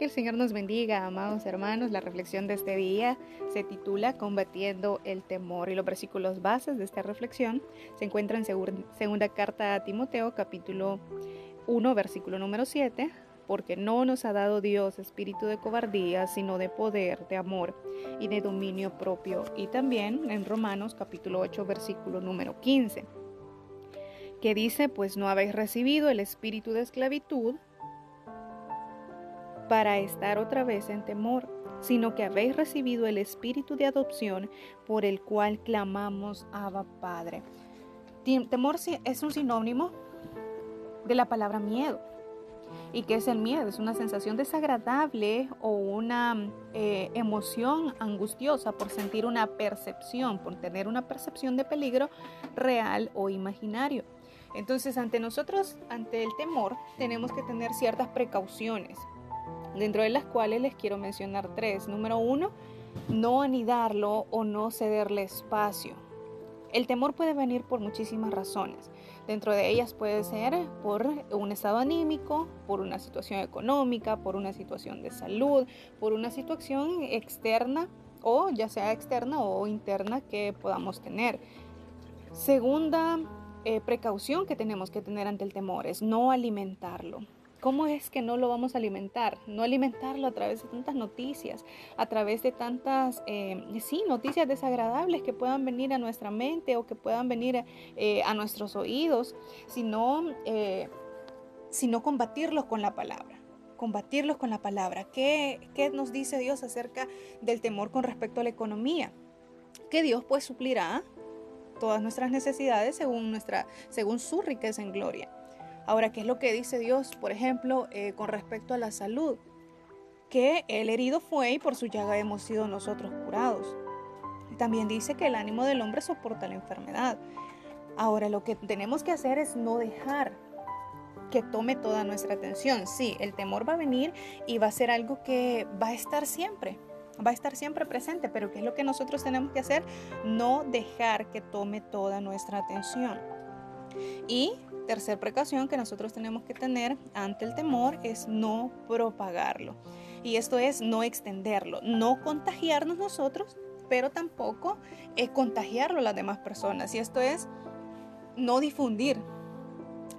Que el Señor nos bendiga, amados hermanos. La reflexión de este día se titula Combatiendo el temor y los versículos bases de esta reflexión se encuentran en segunda carta a Timoteo capítulo 1 versículo número 7 porque no nos ha dado Dios espíritu de cobardía, sino de poder, de amor y de dominio propio. Y también en Romanos capítulo 8 versículo número 15, que dice, pues no habéis recibido el espíritu de esclavitud para estar otra vez en temor, sino que habéis recibido el espíritu de adopción por el cual clamamos Abba Padre. Temor es un sinónimo de la palabra miedo. ¿Y qué es el miedo? Es una sensación desagradable o una eh, emoción angustiosa por sentir una percepción, por tener una percepción de peligro real o imaginario. Entonces, ante nosotros, ante el temor, tenemos que tener ciertas precauciones dentro de las cuales les quiero mencionar tres. Número uno, no anidarlo o no cederle espacio. El temor puede venir por muchísimas razones. Dentro de ellas puede ser por un estado anímico, por una situación económica, por una situación de salud, por una situación externa o ya sea externa o interna que podamos tener. Segunda eh, precaución que tenemos que tener ante el temor es no alimentarlo. ¿Cómo es que no lo vamos a alimentar? No alimentarlo a través de tantas noticias, a través de tantas, eh, sí, noticias desagradables que puedan venir a nuestra mente o que puedan venir eh, a nuestros oídos, sino, eh, sino combatirlos con la palabra combatirlos con la palabra. ¿Qué, ¿Qué nos dice Dios acerca del temor con respecto a la economía? Que Dios pues suplirá todas nuestras necesidades según, nuestra, según su riqueza en gloria. Ahora, ¿qué es lo que dice Dios, por ejemplo, eh, con respecto a la salud? Que el herido fue y por su llaga hemos sido nosotros curados. También dice que el ánimo del hombre soporta la enfermedad. Ahora, lo que tenemos que hacer es no dejar que tome toda nuestra atención. Sí, el temor va a venir y va a ser algo que va a estar siempre, va a estar siempre presente, pero ¿qué es lo que nosotros tenemos que hacer? No dejar que tome toda nuestra atención. Y tercer precaución que nosotros tenemos que tener ante el temor es no propagarlo. Y esto es no extenderlo, no contagiarnos nosotros, pero tampoco eh, contagiarlo a las demás personas. Y esto es no difundir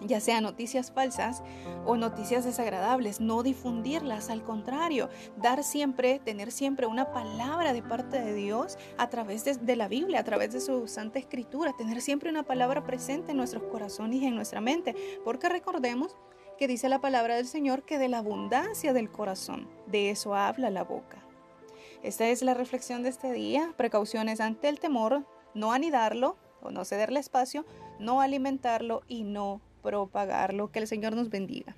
ya sea noticias falsas o noticias desagradables, no difundirlas, al contrario, dar siempre, tener siempre una palabra de parte de Dios a través de, la Biblia, a través de su Santa Escritura, tener siempre una palabra presente en nuestros corazones y en nuestra mente, porque recordemos que dice la palabra del Señor que de la abundancia del corazón, de eso habla la boca. Esta es la reflexión de este día, precauciones ante el temor, no anidarlo o no cederle espacio, no alimentarlo y no propagarlo. Que el Señor nos bendiga.